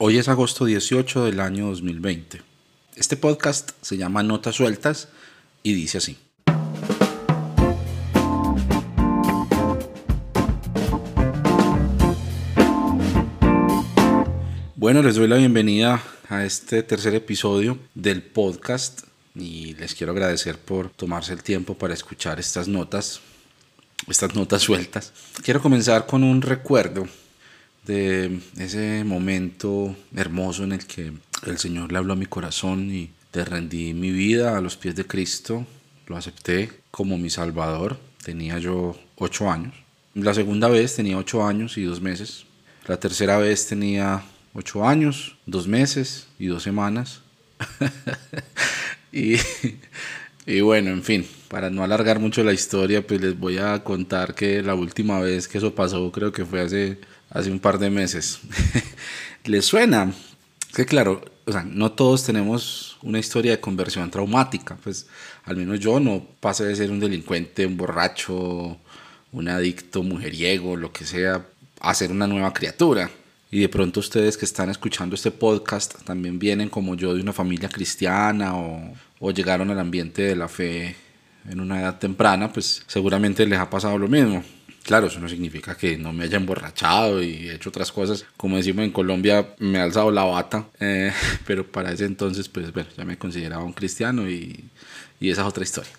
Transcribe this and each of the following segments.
Hoy es agosto 18 del año 2020. Este podcast se llama Notas Sueltas y dice así. Bueno, les doy la bienvenida a este tercer episodio del podcast y les quiero agradecer por tomarse el tiempo para escuchar estas notas, estas notas sueltas. Quiero comenzar con un recuerdo de ese momento hermoso en el que el Señor le habló a mi corazón y te rendí mi vida a los pies de Cristo, lo acepté como mi Salvador, tenía yo ocho años. La segunda vez tenía ocho años y dos meses. La tercera vez tenía ocho años, dos meses y dos semanas. y, y bueno, en fin, para no alargar mucho la historia, pues les voy a contar que la última vez que eso pasó creo que fue hace hace un par de meses. ¿Les suena? Que claro, o sea, no todos tenemos una historia de conversión traumática, pues al menos yo no pasé de ser un delincuente, un borracho, un adicto, mujeriego, lo que sea, a ser una nueva criatura. Y de pronto ustedes que están escuchando este podcast también vienen como yo de una familia cristiana o, o llegaron al ambiente de la fe en una edad temprana, pues seguramente les ha pasado lo mismo. Claro, eso no significa que no me haya emborrachado y hecho otras cosas. Como decimos en Colombia, me ha alzado la bata. Eh, pero para ese entonces, pues bueno, ya me consideraba un cristiano y, y esa es otra historia.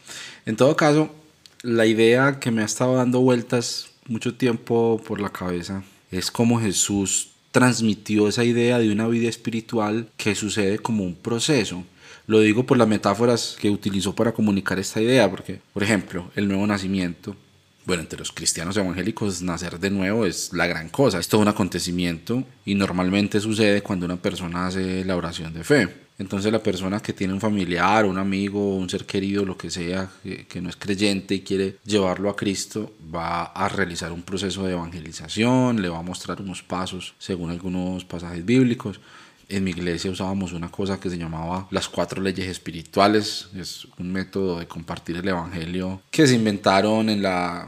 En todo caso, la idea que me ha estado dando vueltas mucho tiempo por la cabeza es cómo Jesús transmitió esa idea de una vida espiritual que sucede como un proceso. Lo digo por las metáforas que utilizó para comunicar esta idea, porque, por ejemplo, el nuevo nacimiento bueno, entre los cristianos evangélicos nacer de nuevo es la gran cosa. Es todo un acontecimiento y normalmente sucede cuando una persona hace la oración de fe. Entonces la persona que tiene un familiar, un amigo, un ser querido, lo que sea, que, no es creyente y quiere llevarlo a Cristo, va a realizar un proceso de evangelización, le va a mostrar unos pasos según algunos pasajes bíblicos. En mi iglesia usábamos una cosa que se llamaba las cuatro leyes espirituales. Es un método de compartir el evangelio que se inventaron en la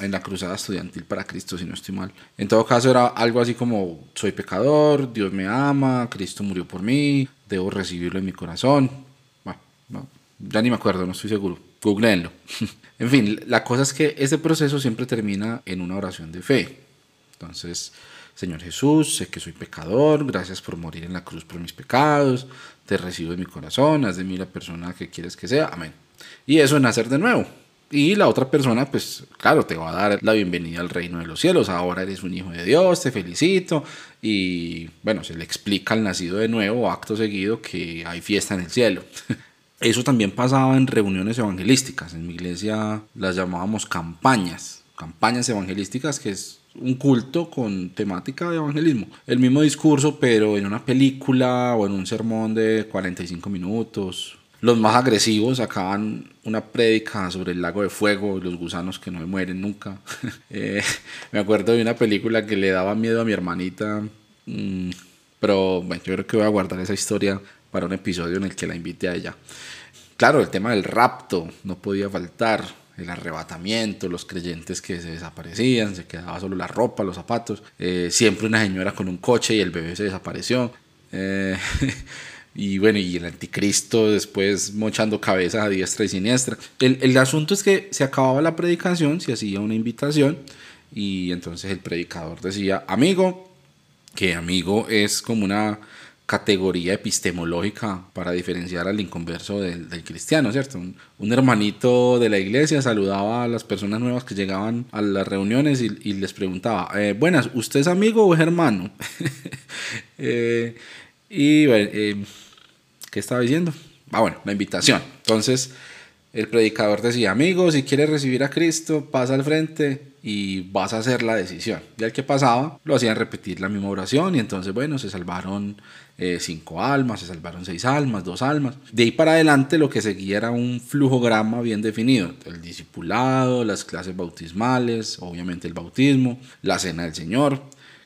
en la cruzada estudiantil para Cristo, si no estoy mal. En todo caso era algo así como, soy pecador, Dios me ama, Cristo murió por mí, debo recibirlo en mi corazón. Ya ni me acuerdo, no estoy seguro. Googleenlo. en fin, la cosa es que ese proceso siempre termina en una oración de fe. Entonces, Señor Jesús, sé que soy pecador, gracias por morir en la cruz por mis pecados, te recibo en mi corazón, haz de mí la persona que quieres que sea, amén. Y eso es nacer de nuevo. Y la otra persona, pues claro, te va a dar la bienvenida al reino de los cielos. Ahora eres un hijo de Dios, te felicito. Y bueno, se le explica al nacido de nuevo, acto seguido, que hay fiesta en el cielo. Eso también pasaba en reuniones evangelísticas. En mi iglesia las llamábamos campañas, campañas evangelísticas, que es un culto con temática de evangelismo. El mismo discurso, pero en una película o en un sermón de 45 minutos, los más agresivos sacaban una prédica sobre el lago de fuego y los gusanos que no mueren nunca. Eh, me acuerdo de una película que le daba miedo a mi hermanita. Mm, pero bueno, yo creo que voy a guardar esa historia para un episodio en el que la invite a ella. Claro, el tema del rapto no podía faltar. El arrebatamiento, los creyentes que se desaparecían, se quedaba solo la ropa, los zapatos. Eh, siempre una señora con un coche y el bebé se desapareció. Eh, y bueno, y el anticristo después mochando cabezas a diestra y siniestra. El, el asunto es que se acababa la predicación, se hacía una invitación y entonces el predicador decía, amigo, que amigo es como una categoría epistemológica para diferenciar al inconverso del, del cristiano, ¿cierto? Un, hermanito de la iglesia saludaba a las personas nuevas que llegaban a las reuniones y, y les preguntaba, eh, buenas, ¿usted es amigo o es hermano? eh, y bueno, eh, ¿qué estaba diciendo? Ah, bueno, la invitación. Entonces, el predicador decía, amigo, si quieres recibir a Cristo, pasa al frente y vas a hacer la decisión. Y al que pasaba, lo hacían repetir la misma oración y entonces, bueno, se salvaron eh, cinco almas, se salvaron seis almas, dos almas. De ahí para adelante lo que seguía era un flujograma bien definido. El discipulado, las clases bautismales, obviamente el bautismo, la cena del Señor,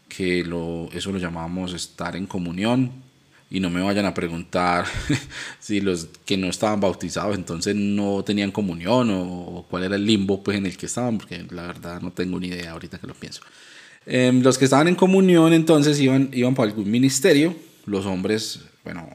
que lo, eso lo llamamos estar en comunión, y no me vayan a preguntar si los que no estaban bautizados entonces no tenían comunión o, cuál era el limbo pues en el que estaban, porque la verdad no tengo ni idea ahorita que lo pienso. Em, los que estaban en comunión entonces iban, iban para algún ministerio, los hombres, bueno,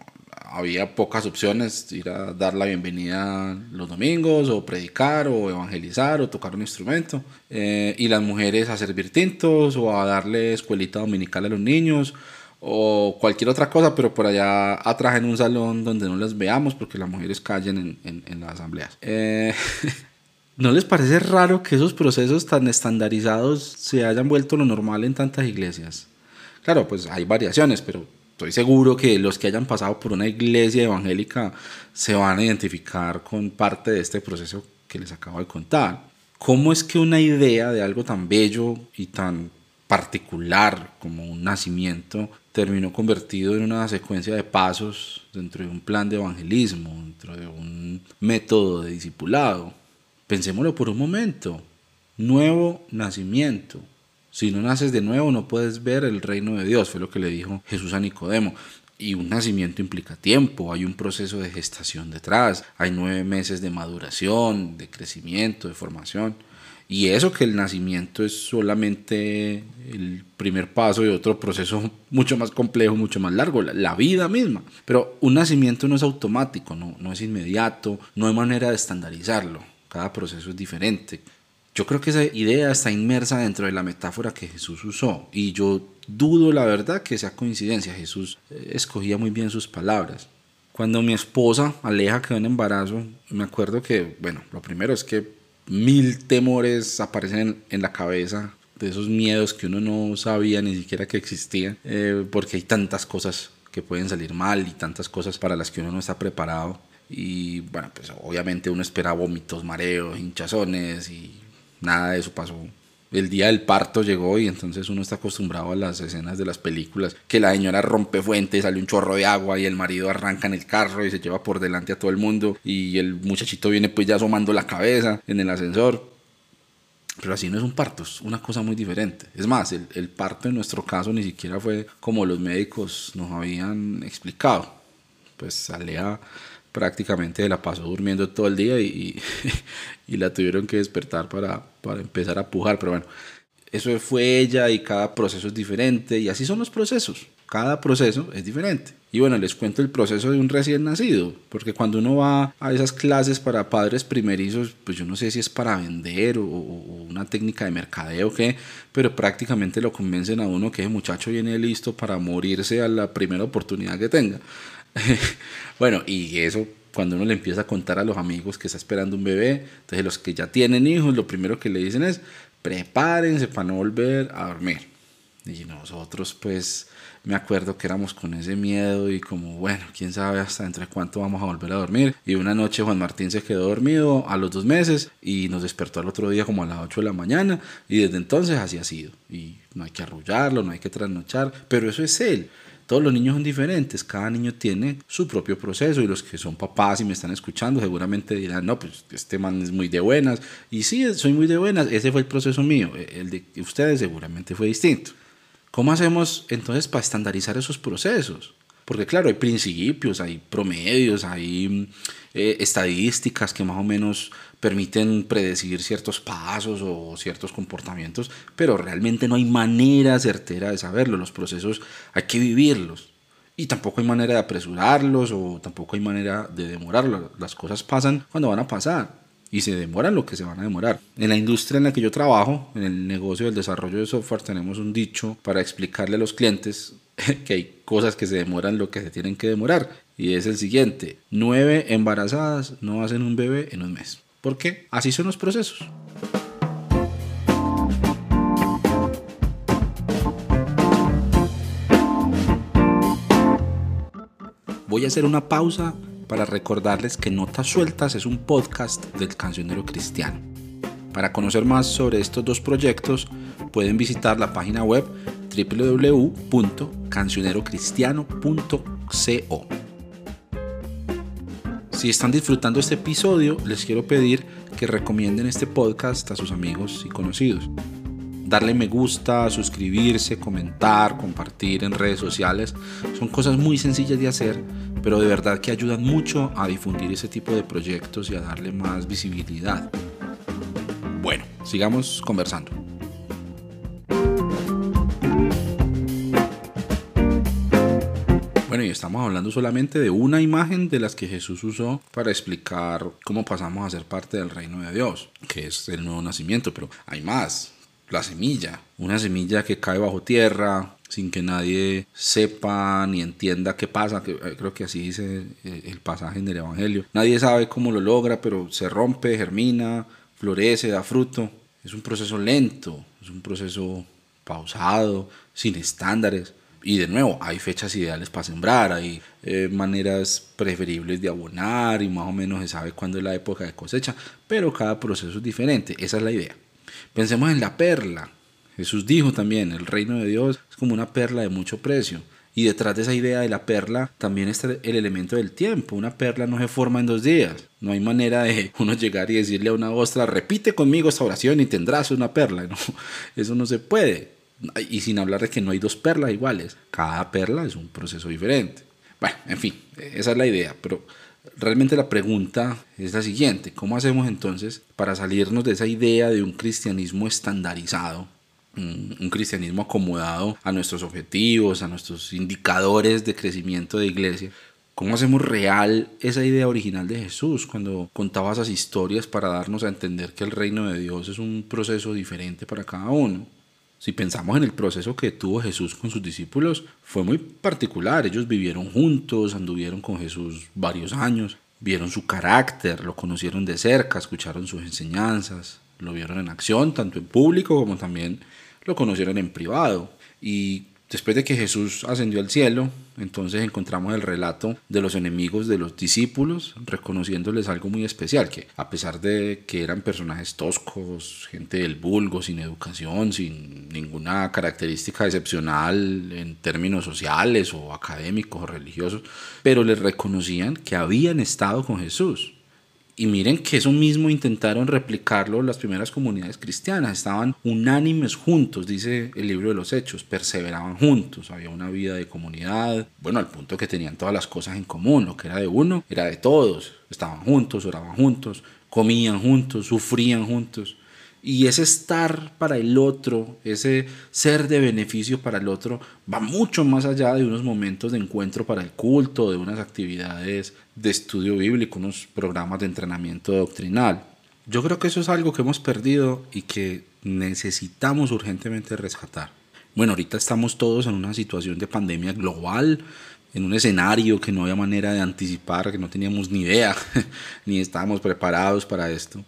había pocas opciones, ir a dar la bienvenida los domingos, o predicar, o evangelizar, o tocar un instrumento. Eh, y las mujeres a servir tintos, o a darle escuelita dominical a los niños, o cualquier otra cosa, pero por allá atrás en un salón donde no las veamos, porque las mujeres callen en, en, las asambleas. Eh, ¿No les parece raro que esos procesos tan estandarizados se hayan vuelto lo normal en tantas iglesias? Claro, pues hay variaciones, pero estoy seguro que los que hayan pasado por una iglesia evangélica se van a identificar con parte de este proceso que les acabo de contar. ¿Cómo es que una idea de algo tan bello y tan particular como un nacimiento terminó convertido en una secuencia de pasos dentro de un plan de evangelismo, dentro de un método de discipulado? Pensémoslo por un momento. Nuevo nacimiento. Si no naces de nuevo no puedes ver el reino de Dios, fue lo que le dijo Jesús a Nicodemo. Y un nacimiento implica tiempo, hay un proceso de gestación detrás, hay nueve meses de maduración, de crecimiento, de formación. Y eso que el nacimiento es solamente el primer paso de otro proceso mucho más complejo, mucho más largo, la, vida misma. Pero un nacimiento no es automático, no, no es inmediato, no hay manera de estandarizarlo. Cada proceso es diferente. Yo creo que esa idea está inmersa dentro de la metáfora que Jesús usó y yo dudo la verdad que sea coincidencia. Jesús eh, escogía muy bien sus palabras. Cuando mi esposa Aleja quedó en embarazo, me acuerdo que, bueno, lo primero es que mil temores aparecen en la cabeza de esos miedos que uno no sabía ni siquiera que existían, eh, porque hay tantas cosas que pueden salir mal y tantas cosas para las que uno no está preparado. Y bueno, pues obviamente uno espera vómitos, mareos, hinchazones y nada de eso pasó. El día del parto llegó y entonces uno está acostumbrado a las escenas de las películas, que la señora rompe fuentes, sale un chorro de agua y el marido arranca en el carro y se lleva por delante a todo el mundo y el muchachito viene pues ya asomando la cabeza en el ascensor. Pero así no es un parto, es una cosa muy diferente. Es más, el, el parto en nuestro caso ni siquiera fue como los médicos nos habían explicado. Pues a prácticamente la pasó durmiendo todo el día y, la tuvieron que despertar para, empezar a pujar. Pero bueno, eso fue ella y cada proceso es diferente y así son los procesos. Cada proceso es diferente. Y bueno, les cuento el proceso de un recién nacido, porque cuando uno va a esas clases para padres primerizos, pues yo no sé si es para vender o, una técnica de mercadeo o qué, pero prácticamente lo convencen a uno que ese muchacho viene listo para morirse a la primera oportunidad que tenga. bueno, y eso cuando uno le empieza a contar a los amigos que está esperando un bebé, entonces los que ya tienen hijos, lo primero que le dicen es, prepárense para no volver a dormir. Y nosotros pues me acuerdo que éramos con ese miedo y como, bueno, quién sabe hasta entre cuánto vamos a volver a dormir. Y una noche Juan Martín se quedó dormido a los dos meses y nos despertó al otro día como a las 8 de la mañana y desde entonces así ha sido. Y no hay que arrullarlo, no hay que trasnochar, pero eso es él. Todos los niños son diferentes, cada niño tiene su propio proceso y los que son papás y me están escuchando seguramente dirán, no, pues este man es muy de buenas. Y sí, soy muy de buenas, ese fue el proceso mío, el de ustedes seguramente fue distinto. ¿Cómo hacemos entonces para estandarizar esos procesos? Porque claro, hay principios, hay promedios, hay eh, estadísticas que más o menos permiten predecir ciertos pasos o ciertos comportamientos, pero realmente no hay manera certera de saberlo. Los procesos hay que vivirlos. Y tampoco hay manera de apresurarlos o tampoco hay manera de demorarlos. Las cosas pasan cuando van a pasar y se demoran lo que se van a demorar. En la industria en la que yo trabajo, en el negocio del desarrollo de software, tenemos un dicho para explicarle a los clientes que hay cosas que se demoran lo que se tienen que demorar. Y es el siguiente, nueve embarazadas no hacen un bebé en un mes. ¿Por qué? Así son los procesos. Voy a hacer una pausa para recordarles que Notas Sueltas es un podcast del cancionero cristiano. Para conocer más sobre estos dos proyectos pueden visitar la página web www.cancionerocristiano.co. Si están disfrutando este episodio, les quiero pedir que recomienden este podcast a sus amigos y conocidos. Darle me gusta, suscribirse, comentar, compartir en redes sociales son cosas muy sencillas de hacer, pero de verdad que ayudan mucho a difundir ese tipo de proyectos y a darle más visibilidad. Bueno, sigamos conversando. Y estamos hablando solamente de una imagen de las que Jesús usó para explicar cómo pasamos a ser parte del reino de Dios, que es el nuevo nacimiento, pero hay más. La semilla, una semilla que cae bajo tierra sin que nadie sepa ni entienda qué pasa, eh, creo que así dice eh, el pasaje en el Evangelio. Nadie sabe cómo lo logra, pero se rompe, germina, florece, da fruto. Es un proceso lento, es un proceso pausado, sin estándares. Y de nuevo, hay fechas ideales para sembrar, hay eh, maneras preferibles de abonar y más o menos se sabe cuándo es la época de cosecha, pero cada proceso es diferente, esa es la idea. Pensemos en la perla. Jesús dijo también, el reino de Dios es como una perla de mucho precio. Y detrás de esa idea de la perla también está el elemento del tiempo. Una perla no se forma en dos días. No hay manera de uno llegar y decirle a una ostra, repite conmigo esta oración y tendrás una perla. Eso no se puede. Y sin hablar de que no hay dos perlas iguales. Cada perla es un proceso diferente. Bueno, en fin, esa es la idea. Pero realmente la pregunta es la siguiente. ¿Cómo hacemos entonces para salirnos de esa idea de un cristianismo estandarizado? Un cristianismo acomodado a nuestros objetivos, a nuestros indicadores de crecimiento de iglesia. ¿Cómo hacemos real esa idea original de Jesús cuando contaba esas historias para darnos a entender que el reino de Dios es un proceso diferente para cada uno? Si pensamos en el proceso que tuvo Jesús con sus discípulos, fue muy particular. Ellos vivieron juntos, anduvieron con Jesús varios años, vieron su carácter, lo conocieron de cerca, escucharon sus enseñanzas, lo vieron en acción, tanto en público como también lo conocieron en privado. Y Después de que Jesús ascendió al cielo, entonces encontramos el relato de los enemigos de los discípulos, reconociéndoles algo muy especial, que a pesar de que eran personajes toscos, gente del vulgo, sin educación, sin ninguna característica excepcional en términos sociales o académicos o religiosos, pero les reconocían que habían estado con Jesús y miren que eso mismo intentaron replicarlo las primeras comunidades cristianas. Estaban unánimes juntos, dice el libro de los Hechos, perseveraban juntos, había una vida de comunidad, bueno, al punto que tenían todas las cosas en común, lo que era de uno era de todos, estaban juntos, oraban juntos, comían juntos, sufrían juntos. Y ese estar para el otro, ese ser de beneficio para el otro, va mucho más allá de unos momentos de encuentro para el culto, de unas actividades de estudio bíblico, unos programas de entrenamiento doctrinal. Yo creo que eso es algo que hemos perdido y que necesitamos urgentemente rescatar. Bueno, ahorita estamos todos en una situación de pandemia global, en un escenario que no había manera de anticipar, que no teníamos ni idea, ni estábamos preparados para esto.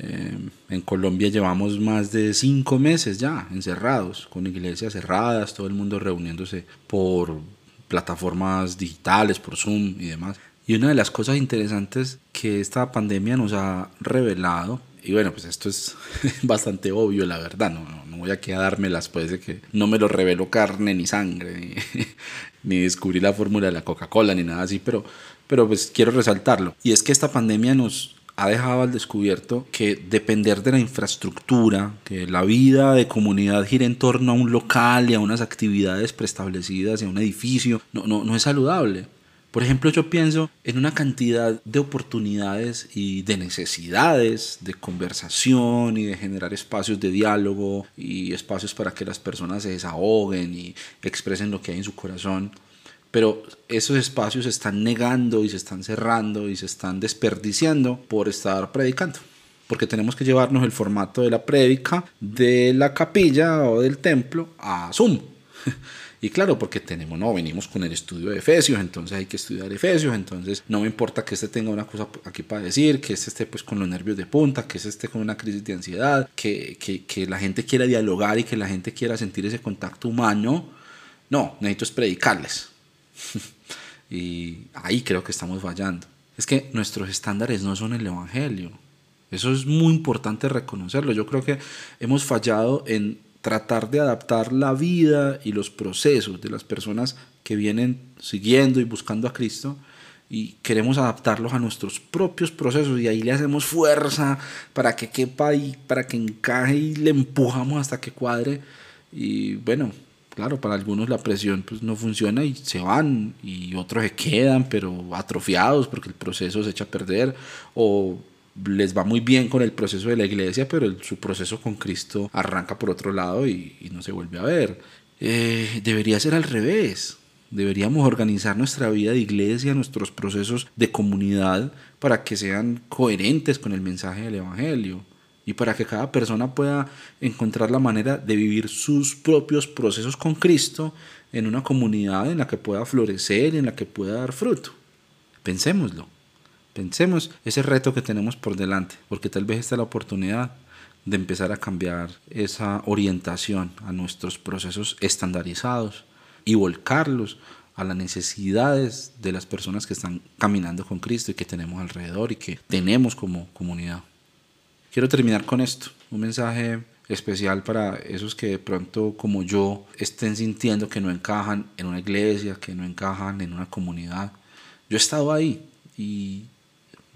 Eh, en Colombia llevamos más de cinco meses ya encerrados, con iglesias cerradas, todo el mundo reuniéndose por plataformas digitales, por Zoom y demás. Y una de las cosas interesantes que esta pandemia nos ha revelado, y bueno, pues esto es bastante obvio, la verdad, no, no, voy a quedármelas pues de que no me lo reveló carne ni sangre, ni, ni descubrí la fórmula de la Coca-Cola, ni nada así, pero, pero pues quiero resaltarlo. Y es que esta pandemia nos ha dejado al descubierto que depender de la infraestructura, que la vida de comunidad gira en torno a un local y a unas actividades preestablecidas y a un edificio, no, no, no es saludable. Por ejemplo, yo pienso en una cantidad de oportunidades y de necesidades de conversación y de generar espacios de diálogo y espacios para que las personas se desahoguen y expresen lo que hay en su corazón pero esos espacios se están negando y se están cerrando y se están desperdiciando por estar predicando. Porque tenemos que llevarnos el formato de la prédica de la capilla o del templo a Zoom. Y claro, porque tenemos, no, venimos con el estudio de Efesios, entonces hay que estudiar Efesios, entonces no me importa que este tenga una cosa aquí para decir, que este esté pues con los nervios de punta, que este esté con una crisis de ansiedad, que, que, que la gente quiera dialogar y que la gente quiera sentir ese contacto humano. No, necesito es predicarles. y ahí creo que estamos fallando. Es que nuestros estándares no son el Evangelio. Eso es muy importante reconocerlo. Yo creo que hemos fallado en tratar de adaptar la vida y los procesos de las personas que vienen siguiendo y buscando a Cristo y queremos adaptarlos a nuestros propios procesos y ahí le hacemos fuerza para que quepa y para que encaje y le empujamos hasta que cuadre y bueno, claro, para algunos la presión pues no funciona y se van y otros se quedan pero atrofiados porque el proceso se echa a perder o les va muy bien con el proceso de la iglesia pero su proceso con Cristo arranca por otro lado y, no se vuelve a ver. Eh, debería ser al revés. Deberíamos organizar nuestra vida de iglesia, nuestros procesos de comunidad para que sean coherentes con el mensaje del Evangelio y para que cada persona pueda encontrar la manera de vivir sus propios procesos con Cristo en una comunidad en la que pueda florecer y en la que pueda dar fruto. Pensémoslo, pensemos ese reto que tenemos por delante, porque tal vez esta es la oportunidad de empezar a cambiar esa orientación a nuestros procesos estandarizados y volcarlos a las necesidades de las personas que están caminando con Cristo y que tenemos alrededor y que tenemos como comunidad. Quiero terminar con esto, un mensaje especial para esos que de pronto como yo estén sintiendo que no encajan en una iglesia, que no encajan en una comunidad. Yo he estado ahí y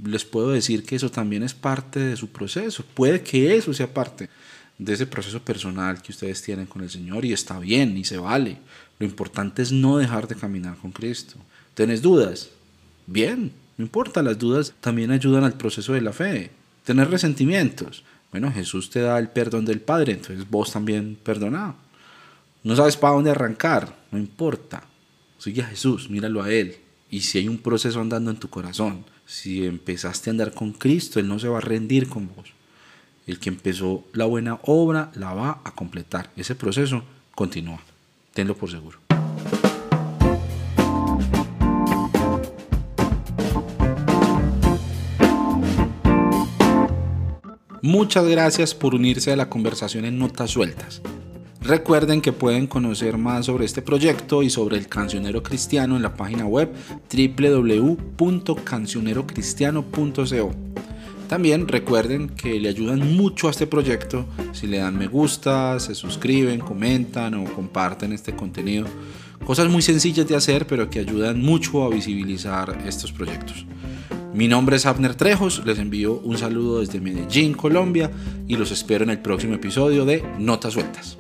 les puedo decir que eso también es parte de su proceso. Puede que eso sea parte de ese proceso personal que ustedes tienen con el Señor y está bien y se vale. Lo importante es no dejar de caminar con Cristo. ¿Tienes dudas? Bien, no importa, las dudas también ayudan al proceso de la fe tener resentimientos. Bueno, Jesús te da el perdón del Padre, entonces vos también perdonado. No sabes para dónde arrancar, no importa. Sigue a Jesús, míralo a Él. Y si hay un proceso andando en tu corazón, si empezaste a andar con Cristo, Él no se va a rendir con vos. El que empezó la buena obra la va a completar. Ese proceso continúa. Tenlo por seguro. Muchas gracias por unirse a la conversación en Notas Sueltas. Recuerden que pueden conocer más sobre este proyecto y sobre el cancionero cristiano en la página web www.cancionerocristiano.co. También recuerden que le ayudan mucho a este proyecto si le dan me gusta, se suscriben, comentan o comparten este contenido. Cosas muy sencillas de hacer pero que ayudan mucho a visibilizar estos proyectos. Mi nombre es Abner Trejos, les envío un saludo desde Medellín, Colombia, y los espero en el próximo episodio de Notas Sueltas.